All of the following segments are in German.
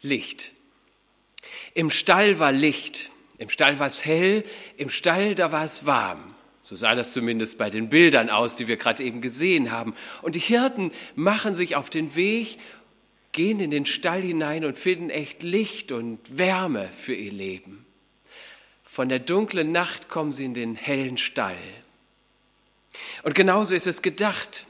Licht. Im Stall war Licht. Im Stall war es hell, im Stall da war es warm. So sah das zumindest bei den Bildern aus, die wir gerade eben gesehen haben. Und die Hirten machen sich auf den Weg, gehen in den Stall hinein und finden echt Licht und Wärme für ihr Leben. Von der dunklen Nacht kommen sie in den hellen Stall. Und genauso ist es gedacht.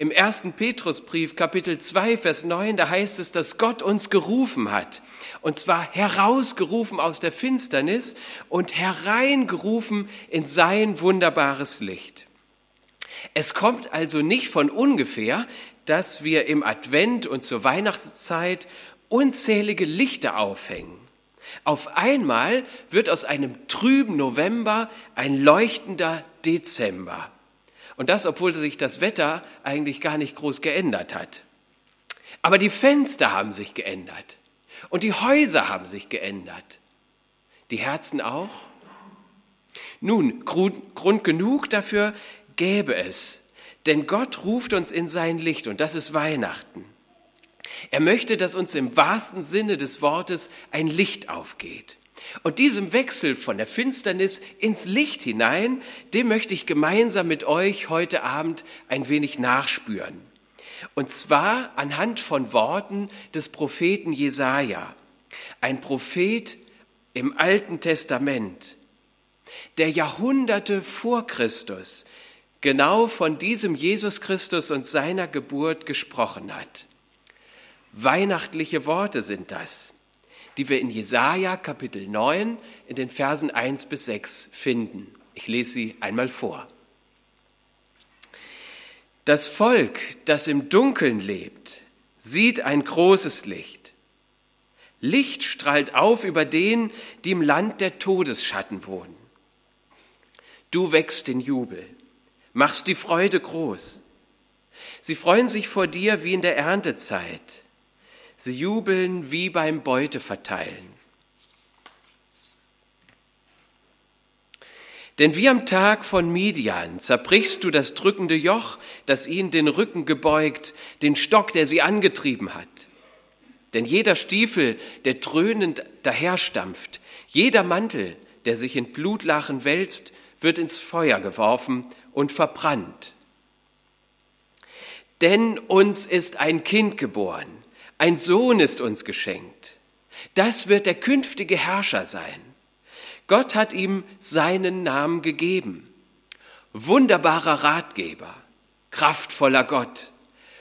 Im ersten Petrusbrief, Kapitel 2, Vers 9, da heißt es, dass Gott uns gerufen hat. Und zwar herausgerufen aus der Finsternis und hereingerufen in sein wunderbares Licht. Es kommt also nicht von ungefähr, dass wir im Advent und zur Weihnachtszeit unzählige Lichter aufhängen. Auf einmal wird aus einem trüben November ein leuchtender Dezember. Und das, obwohl sich das Wetter eigentlich gar nicht groß geändert hat. Aber die Fenster haben sich geändert. Und die Häuser haben sich geändert. Die Herzen auch? Nun, Grund genug dafür gäbe es. Denn Gott ruft uns in sein Licht und das ist Weihnachten. Er möchte, dass uns im wahrsten Sinne des Wortes ein Licht aufgeht. Und diesem Wechsel von der Finsternis ins Licht hinein, dem möchte ich gemeinsam mit euch heute Abend ein wenig nachspüren. Und zwar anhand von Worten des Propheten Jesaja. Ein Prophet im Alten Testament, der Jahrhunderte vor Christus genau von diesem Jesus Christus und seiner Geburt gesprochen hat. Weihnachtliche Worte sind das die wir in Jesaja Kapitel 9 in den Versen 1 bis 6 finden. Ich lese sie einmal vor. Das Volk, das im Dunkeln lebt, sieht ein großes Licht. Licht strahlt auf über den, die im Land der Todesschatten wohnen. Du wächst den Jubel, machst die Freude groß. Sie freuen sich vor dir wie in der Erntezeit Sie jubeln wie beim Beuteverteilen. Denn wie am Tag von Midian zerbrichst du das drückende Joch, das ihnen den Rücken gebeugt, den Stock, der sie angetrieben hat. Denn jeder Stiefel, der dröhnend daherstampft, jeder Mantel, der sich in Blutlachen wälzt, wird ins Feuer geworfen und verbrannt. Denn uns ist ein Kind geboren, ein Sohn ist uns geschenkt. Das wird der künftige Herrscher sein. Gott hat ihm seinen Namen gegeben. Wunderbarer Ratgeber, kraftvoller Gott,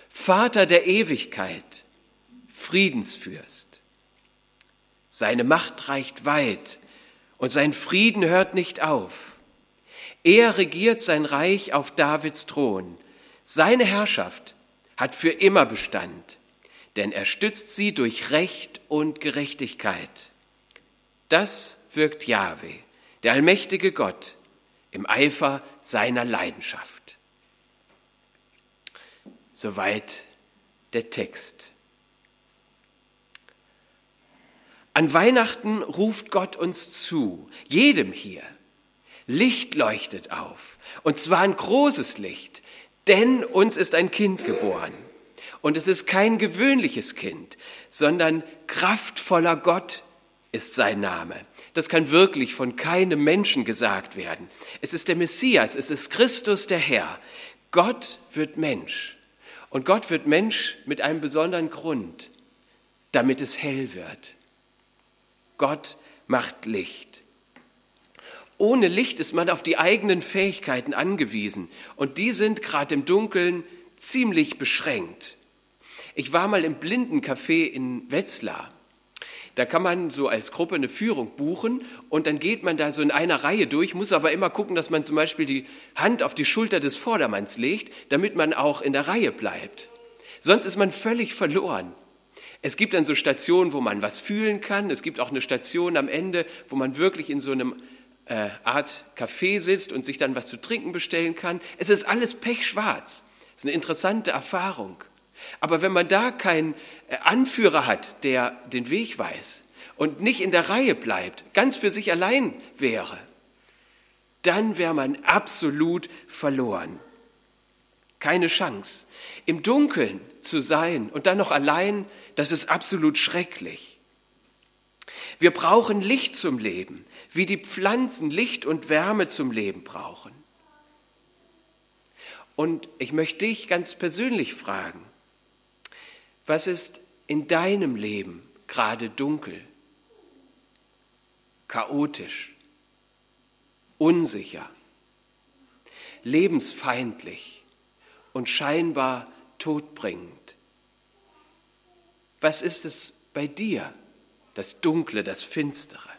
Vater der Ewigkeit, Friedensfürst. Seine Macht reicht weit und sein Frieden hört nicht auf. Er regiert sein Reich auf Davids Thron. Seine Herrschaft hat für immer Bestand denn er stützt sie durch Recht und Gerechtigkeit. Das wirkt Jahwe, der allmächtige Gott, im Eifer seiner Leidenschaft. Soweit der Text. An Weihnachten ruft Gott uns zu, jedem hier. Licht leuchtet auf, und zwar ein großes Licht, denn uns ist ein Kind geboren. Und es ist kein gewöhnliches Kind, sondern kraftvoller Gott ist sein Name. Das kann wirklich von keinem Menschen gesagt werden. Es ist der Messias, es ist Christus der Herr. Gott wird Mensch. Und Gott wird Mensch mit einem besonderen Grund, damit es hell wird. Gott macht Licht. Ohne Licht ist man auf die eigenen Fähigkeiten angewiesen und die sind gerade im Dunkeln ziemlich beschränkt. Ich war mal im Blindencafé in Wetzlar. Da kann man so als Gruppe eine Führung buchen und dann geht man da so in einer Reihe durch, muss aber immer gucken, dass man zum Beispiel die Hand auf die Schulter des Vordermanns legt, damit man auch in der Reihe bleibt. Sonst ist man völlig verloren. Es gibt dann so Stationen, wo man was fühlen kann. Es gibt auch eine Station am Ende, wo man wirklich in so einem äh, Art Café sitzt und sich dann was zu trinken bestellen kann. Es ist alles pechschwarz. Es ist eine interessante Erfahrung. Aber wenn man da keinen äh, Anführer hat, der den Weg weiß und nicht in der Reihe bleibt, ganz für sich allein wäre, dann wäre man absolut verloren. keine Chance. Im Dunkeln zu sein und dann noch allein, das ist absolut schrecklich. Wir brauchen Licht zum Leben, wie die Pflanzen Licht und Wärme zum Leben brauchen. Und ich möchte dich ganz persönlich fragen, was ist in deinem Leben gerade dunkel, chaotisch, unsicher, lebensfeindlich und scheinbar todbringend? Was ist es bei dir, das Dunkle, das Finstere?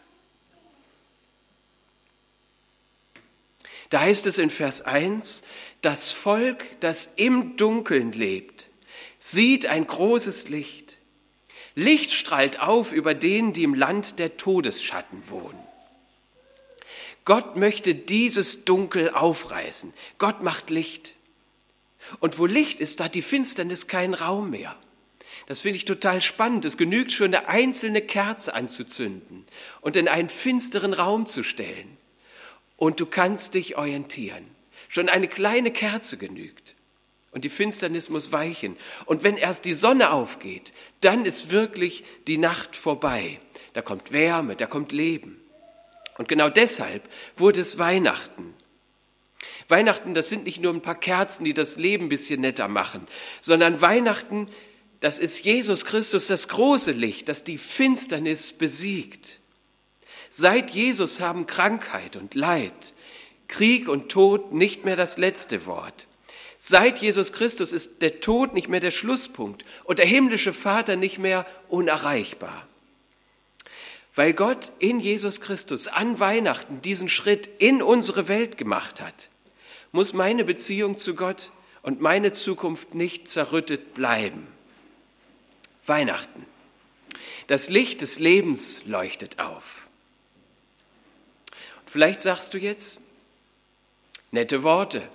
Da heißt es in Vers 1, das Volk, das im Dunkeln lebt, sieht ein großes Licht. Licht strahlt auf über denen, die im Land der Todesschatten wohnen. Gott möchte dieses Dunkel aufreißen. Gott macht Licht. Und wo Licht ist, da hat die Finsternis keinen Raum mehr. Das finde ich total spannend. Es genügt schon, eine einzelne Kerze anzuzünden und in einen finsteren Raum zu stellen. Und du kannst dich orientieren. Schon eine kleine Kerze genügt. Und die Finsternis muss weichen. Und wenn erst die Sonne aufgeht, dann ist wirklich die Nacht vorbei. Da kommt Wärme, da kommt Leben. Und genau deshalb wurde es Weihnachten. Weihnachten, das sind nicht nur ein paar Kerzen, die das Leben ein bisschen netter machen, sondern Weihnachten, das ist Jesus Christus, das große Licht, das die Finsternis besiegt. Seit Jesus haben Krankheit und Leid, Krieg und Tod nicht mehr das letzte Wort. Seit Jesus Christus ist der Tod nicht mehr der Schlusspunkt und der himmlische Vater nicht mehr unerreichbar. Weil Gott in Jesus Christus an Weihnachten diesen Schritt in unsere Welt gemacht hat, muss meine Beziehung zu Gott und meine Zukunft nicht zerrüttet bleiben. Weihnachten. Das Licht des Lebens leuchtet auf. Und vielleicht sagst du jetzt, Nette Worte,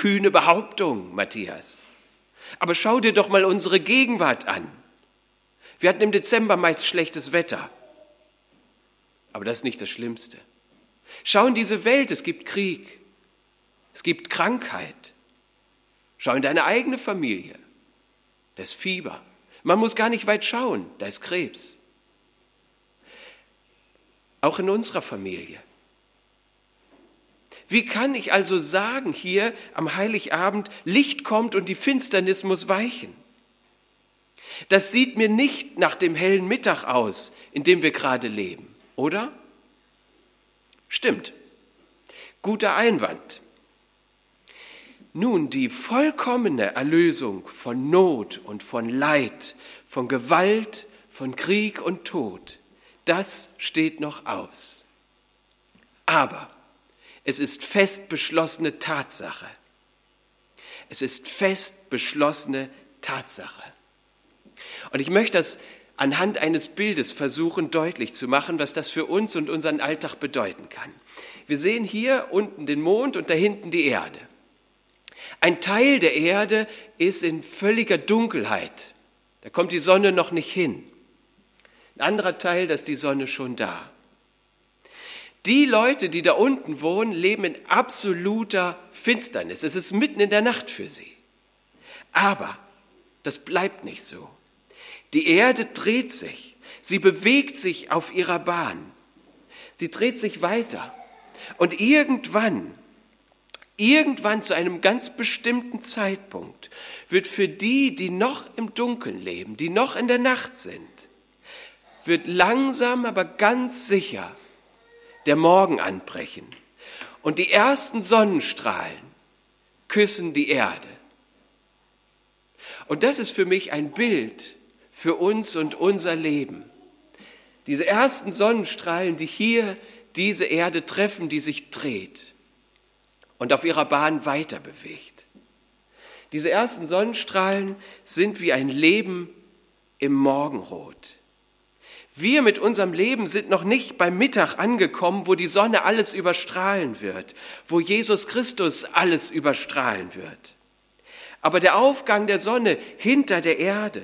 kühne Behauptung, Matthias. Aber schau dir doch mal unsere Gegenwart an. Wir hatten im Dezember meist schlechtes Wetter. Aber das ist nicht das Schlimmste. Schau in diese Welt, es gibt Krieg, es gibt Krankheit. Schau in deine eigene Familie, da ist Fieber. Man muss gar nicht weit schauen, da ist Krebs. Auch in unserer Familie. Wie kann ich also sagen hier am Heiligabend, Licht kommt und die Finsternis muss weichen? Das sieht mir nicht nach dem hellen Mittag aus, in dem wir gerade leben, oder? Stimmt. Guter Einwand. Nun, die vollkommene Erlösung von Not und von Leid, von Gewalt, von Krieg und Tod, das steht noch aus. Aber es ist fest beschlossene Tatsache. Es ist fest beschlossene Tatsache. Und ich möchte das anhand eines Bildes versuchen deutlich zu machen, was das für uns und unseren Alltag bedeuten kann. Wir sehen hier unten den Mond und da hinten die Erde. Ein Teil der Erde ist in völliger Dunkelheit. Da kommt die Sonne noch nicht hin. Ein anderer Teil, da ist die Sonne schon da. Die Leute, die da unten wohnen, leben in absoluter Finsternis. Es ist mitten in der Nacht für sie. Aber das bleibt nicht so. Die Erde dreht sich. Sie bewegt sich auf ihrer Bahn. Sie dreht sich weiter. Und irgendwann, irgendwann zu einem ganz bestimmten Zeitpunkt wird für die, die noch im Dunkeln leben, die noch in der Nacht sind, wird langsam, aber ganz sicher der Morgen anbrechen und die ersten Sonnenstrahlen küssen die Erde. Und das ist für mich ein Bild für uns und unser Leben. Diese ersten Sonnenstrahlen, die hier diese Erde treffen, die sich dreht und auf ihrer Bahn weiter bewegt. Diese ersten Sonnenstrahlen sind wie ein Leben im Morgenrot. Wir mit unserem Leben sind noch nicht beim Mittag angekommen, wo die Sonne alles überstrahlen wird, wo Jesus Christus alles überstrahlen wird. Aber der Aufgang der Sonne hinter der Erde,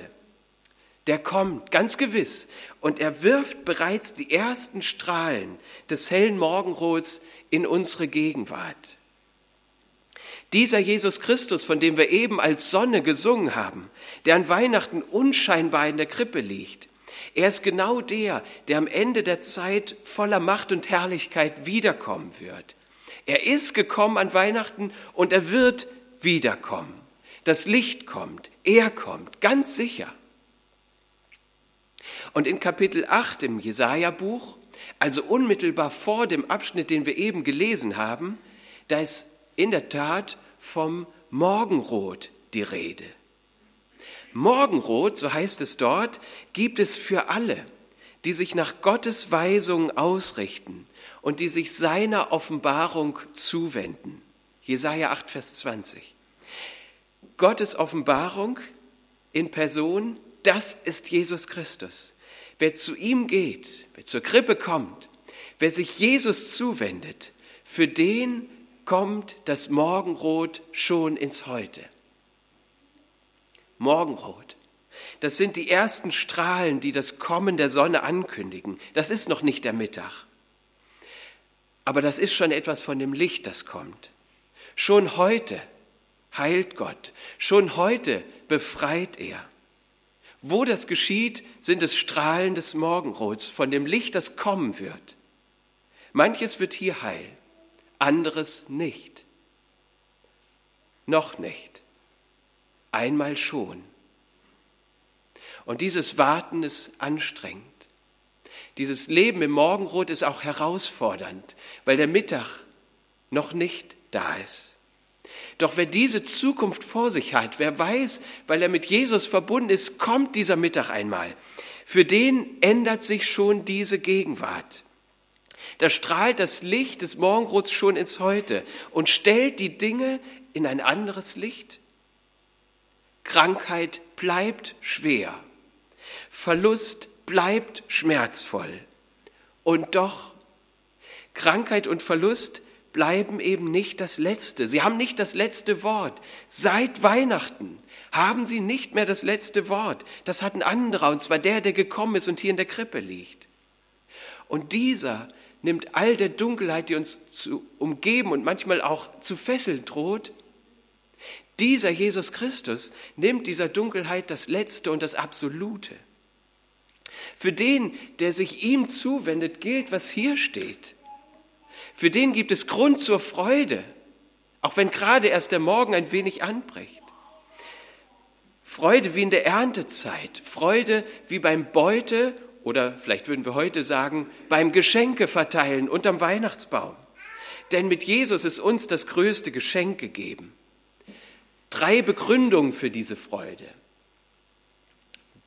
der kommt ganz gewiss und er wirft bereits die ersten Strahlen des hellen Morgenrots in unsere Gegenwart. Dieser Jesus Christus, von dem wir eben als Sonne gesungen haben, der an Weihnachten unscheinbar in der Krippe liegt, er ist genau der, der am Ende der Zeit voller Macht und Herrlichkeit wiederkommen wird. Er ist gekommen an Weihnachten und er wird wiederkommen. Das Licht kommt, er kommt, ganz sicher. Und in Kapitel 8 im Jesaja-Buch, also unmittelbar vor dem Abschnitt, den wir eben gelesen haben, da ist in der Tat vom Morgenrot die Rede. Morgenrot, so heißt es dort, gibt es für alle, die sich nach Gottes Weisungen ausrichten und die sich seiner Offenbarung zuwenden. Jesaja 8, Vers 20. Gottes Offenbarung in Person, das ist Jesus Christus. Wer zu ihm geht, wer zur Krippe kommt, wer sich Jesus zuwendet, für den kommt das Morgenrot schon ins Heute. Morgenrot. Das sind die ersten Strahlen, die das Kommen der Sonne ankündigen. Das ist noch nicht der Mittag. Aber das ist schon etwas von dem Licht, das kommt. Schon heute heilt Gott. Schon heute befreit er. Wo das geschieht, sind es Strahlen des Morgenrots, von dem Licht, das kommen wird. Manches wird hier heil, anderes nicht. Noch nicht. Einmal schon. Und dieses Warten ist anstrengend. Dieses Leben im Morgenrot ist auch herausfordernd, weil der Mittag noch nicht da ist. Doch wer diese Zukunft vor sich hat, wer weiß, weil er mit Jesus verbunden ist, kommt dieser Mittag einmal. Für den ändert sich schon diese Gegenwart. Da strahlt das Licht des Morgenrots schon ins Heute und stellt die Dinge in ein anderes Licht. Krankheit bleibt schwer. Verlust bleibt schmerzvoll. Und doch, Krankheit und Verlust bleiben eben nicht das Letzte. Sie haben nicht das letzte Wort. Seit Weihnachten haben sie nicht mehr das letzte Wort. Das hat ein anderer, und zwar der, der gekommen ist und hier in der Krippe liegt. Und dieser nimmt all der Dunkelheit, die uns zu umgeben und manchmal auch zu fesseln droht, dieser Jesus Christus nimmt dieser Dunkelheit das Letzte und das Absolute. Für den, der sich ihm zuwendet, gilt, was hier steht. Für den gibt es Grund zur Freude, auch wenn gerade erst der Morgen ein wenig anbricht. Freude wie in der Erntezeit, Freude wie beim Beute oder vielleicht würden wir heute sagen, beim Geschenke verteilen unterm Weihnachtsbaum. Denn mit Jesus ist uns das größte Geschenk gegeben. Drei Begründungen für diese Freude.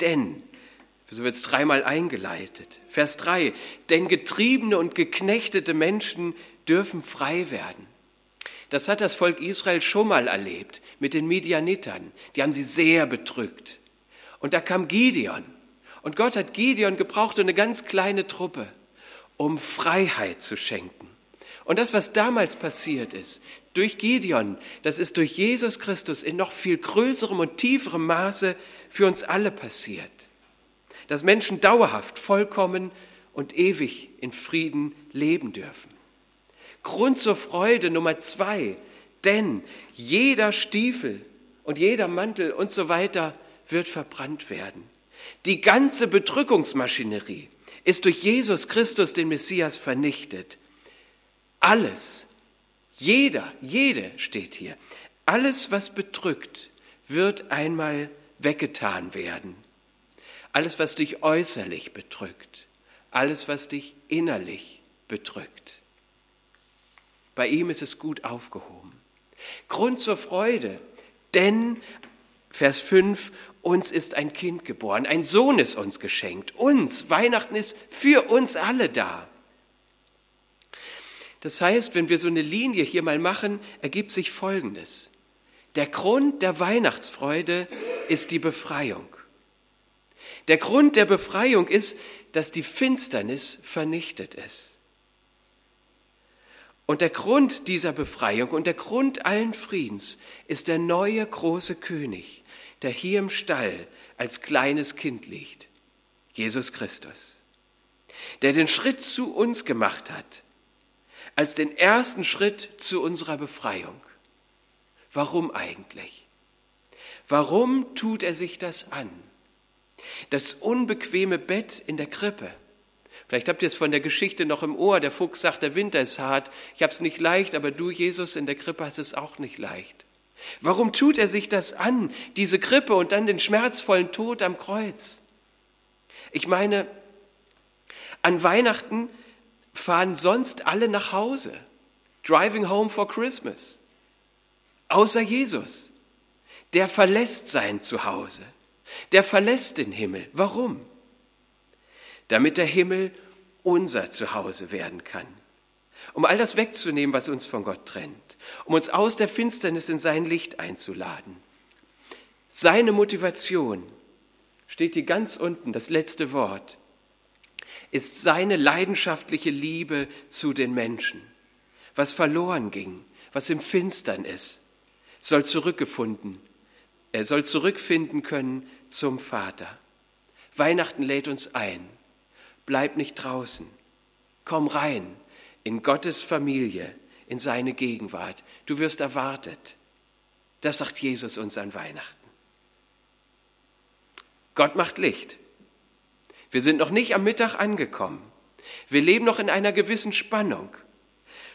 Denn so wird es dreimal eingeleitet. Vers 3. Denn getriebene und geknechtete Menschen dürfen frei werden. Das hat das Volk Israel schon mal erlebt mit den Midianitern. Die haben sie sehr bedrückt. Und da kam Gideon. Und Gott hat Gideon gebraucht und eine ganz kleine Truppe, um Freiheit zu schenken. Und das, was damals passiert ist, durch Gideon, das ist durch Jesus Christus in noch viel größerem und tieferem Maße für uns alle passiert dass Menschen dauerhaft, vollkommen und ewig in Frieden leben dürfen. Grund zur Freude Nummer zwei, denn jeder Stiefel und jeder Mantel und so weiter wird verbrannt werden. Die ganze Bedrückungsmaschinerie ist durch Jesus Christus, den Messias, vernichtet. Alles, jeder, jede steht hier, alles, was bedrückt, wird einmal weggetan werden. Alles, was dich äußerlich bedrückt, alles, was dich innerlich bedrückt. Bei ihm ist es gut aufgehoben. Grund zur Freude, denn, Vers 5, uns ist ein Kind geboren, ein Sohn ist uns geschenkt. Uns, Weihnachten ist für uns alle da. Das heißt, wenn wir so eine Linie hier mal machen, ergibt sich Folgendes. Der Grund der Weihnachtsfreude ist die Befreiung. Der Grund der Befreiung ist, dass die Finsternis vernichtet ist. Und der Grund dieser Befreiung und der Grund allen Friedens ist der neue große König, der hier im Stall als kleines Kind liegt, Jesus Christus, der den Schritt zu uns gemacht hat, als den ersten Schritt zu unserer Befreiung. Warum eigentlich? Warum tut er sich das an? Das unbequeme Bett in der Krippe. Vielleicht habt ihr es von der Geschichte noch im Ohr. Der Fuchs sagt, der Winter ist hart. Ich habe es nicht leicht, aber du, Jesus, in der Krippe hast es auch nicht leicht. Warum tut er sich das an, diese Krippe und dann den schmerzvollen Tod am Kreuz? Ich meine, an Weihnachten fahren sonst alle nach Hause. Driving home for Christmas. Außer Jesus. Der verlässt sein Zuhause. Der verlässt den Himmel. Warum? Damit der Himmel unser Zuhause werden kann. Um all das wegzunehmen, was uns von Gott trennt. Um uns aus der Finsternis in sein Licht einzuladen. Seine Motivation steht hier ganz unten, das letzte Wort, ist seine leidenschaftliche Liebe zu den Menschen. Was verloren ging, was im Finstern ist, soll zurückgefunden, er soll zurückfinden können zum Vater. Weihnachten lädt uns ein. Bleib nicht draußen. Komm rein in Gottes Familie, in seine Gegenwart. Du wirst erwartet. Das sagt Jesus uns an Weihnachten. Gott macht Licht. Wir sind noch nicht am Mittag angekommen. Wir leben noch in einer gewissen Spannung.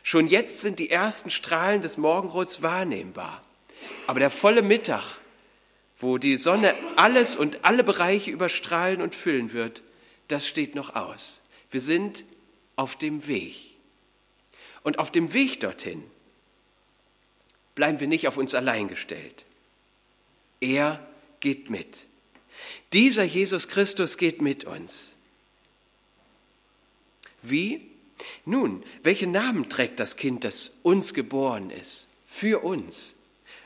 Schon jetzt sind die ersten Strahlen des Morgenrots wahrnehmbar. Aber der volle Mittag wo die Sonne alles und alle Bereiche überstrahlen und füllen wird, das steht noch aus. Wir sind auf dem Weg. Und auf dem Weg dorthin bleiben wir nicht auf uns allein gestellt. Er geht mit. Dieser Jesus Christus geht mit uns. Wie? Nun, welchen Namen trägt das Kind, das uns geboren ist? Für uns.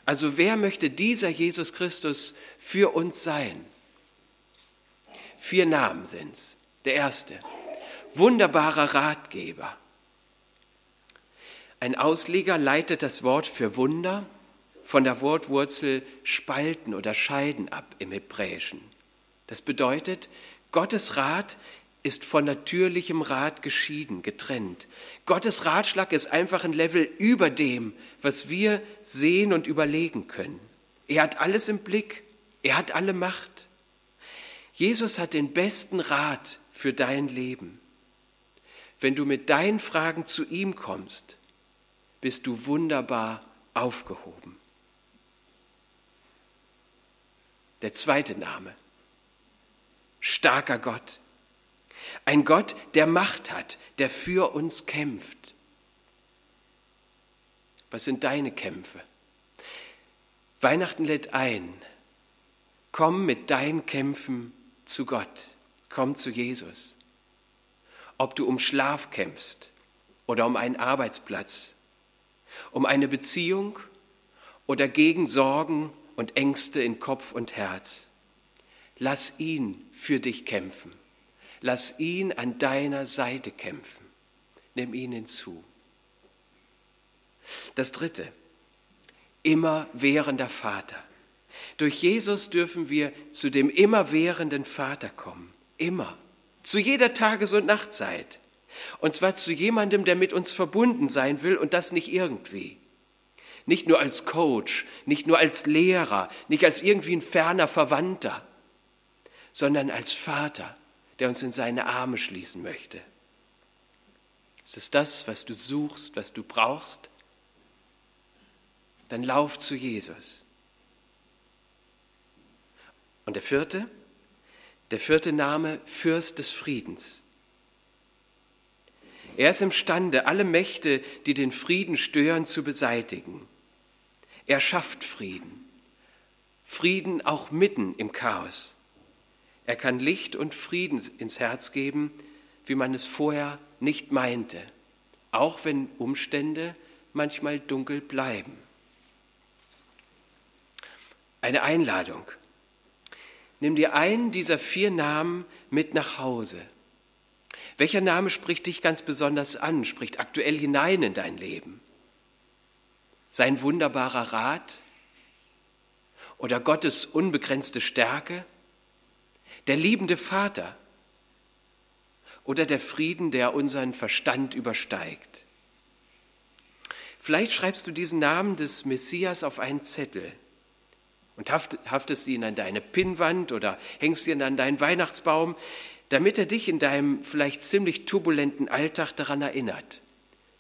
Also wer möchte dieser Jesus Christus für uns sein? Vier Namen sind's. Der erste, wunderbarer Ratgeber. Ein Ausleger leitet das Wort für Wunder von der Wortwurzel spalten oder scheiden ab im Hebräischen. Das bedeutet, Gottes Rat ist von natürlichem Rat geschieden, getrennt. Gottes Ratschlag ist einfach ein Level über dem, was wir sehen und überlegen können. Er hat alles im Blick, er hat alle Macht. Jesus hat den besten Rat für dein Leben. Wenn du mit deinen Fragen zu ihm kommst, bist du wunderbar aufgehoben. Der zweite Name. Starker Gott. Ein Gott, der Macht hat, der für uns kämpft. Was sind deine Kämpfe? Weihnachten lädt ein. Komm mit deinen Kämpfen zu Gott. Komm zu Jesus. Ob du um Schlaf kämpfst oder um einen Arbeitsplatz, um eine Beziehung oder gegen Sorgen und Ängste in Kopf und Herz. Lass ihn für dich kämpfen. Lass ihn an deiner Seite kämpfen. Nimm ihn hinzu. Das dritte, immerwährender Vater. Durch Jesus dürfen wir zu dem immerwährenden Vater kommen. Immer. Zu jeder Tages- und Nachtzeit. Und zwar zu jemandem, der mit uns verbunden sein will und das nicht irgendwie. Nicht nur als Coach, nicht nur als Lehrer, nicht als irgendwie ein ferner Verwandter, sondern als Vater, der uns in seine Arme schließen möchte. Ist es das, was du suchst, was du brauchst? Dann lauf zu Jesus. Und der vierte, der vierte Name, Fürst des Friedens. Er ist imstande, alle Mächte, die den Frieden stören, zu beseitigen. Er schafft Frieden. Frieden auch mitten im Chaos. Er kann Licht und Frieden ins Herz geben, wie man es vorher nicht meinte, auch wenn Umstände manchmal dunkel bleiben. Eine Einladung. Nimm dir einen dieser vier Namen mit nach Hause. Welcher Name spricht dich ganz besonders an, spricht aktuell hinein in dein Leben? Sein wunderbarer Rat oder Gottes unbegrenzte Stärke? der liebende Vater oder der Frieden, der unseren Verstand übersteigt. Vielleicht schreibst du diesen Namen des Messias auf einen Zettel und haftest ihn an deine Pinnwand oder hängst ihn an deinen Weihnachtsbaum, damit er dich in deinem vielleicht ziemlich turbulenten Alltag daran erinnert,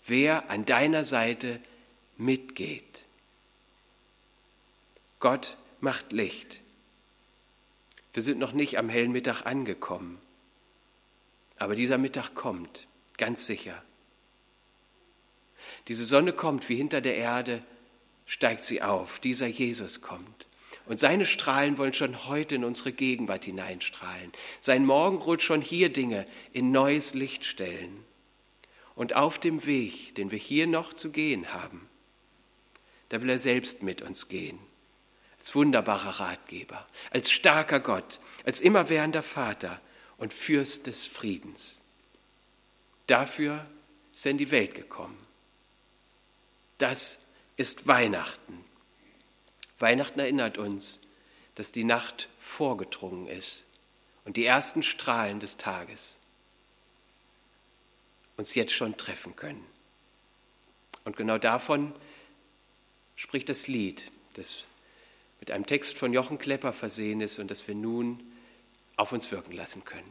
wer an deiner Seite mitgeht. Gott macht Licht. Wir sind noch nicht am hellen Mittag angekommen, aber dieser Mittag kommt, ganz sicher. Diese Sonne kommt wie hinter der Erde, steigt sie auf, dieser Jesus kommt. Und seine Strahlen wollen schon heute in unsere Gegenwart hineinstrahlen. Sein Morgenrot schon hier Dinge in neues Licht stellen. Und auf dem Weg, den wir hier noch zu gehen haben, da will er selbst mit uns gehen. Als wunderbarer Ratgeber, als starker Gott, als immerwährender Vater und Fürst des Friedens. Dafür ist er in die Welt gekommen. Das ist Weihnachten. Weihnachten erinnert uns, dass die Nacht vorgedrungen ist und die ersten Strahlen des Tages uns jetzt schon treffen können. Und genau davon spricht das Lied, das mit einem Text von Jochen Klepper versehen ist und das wir nun auf uns wirken lassen können.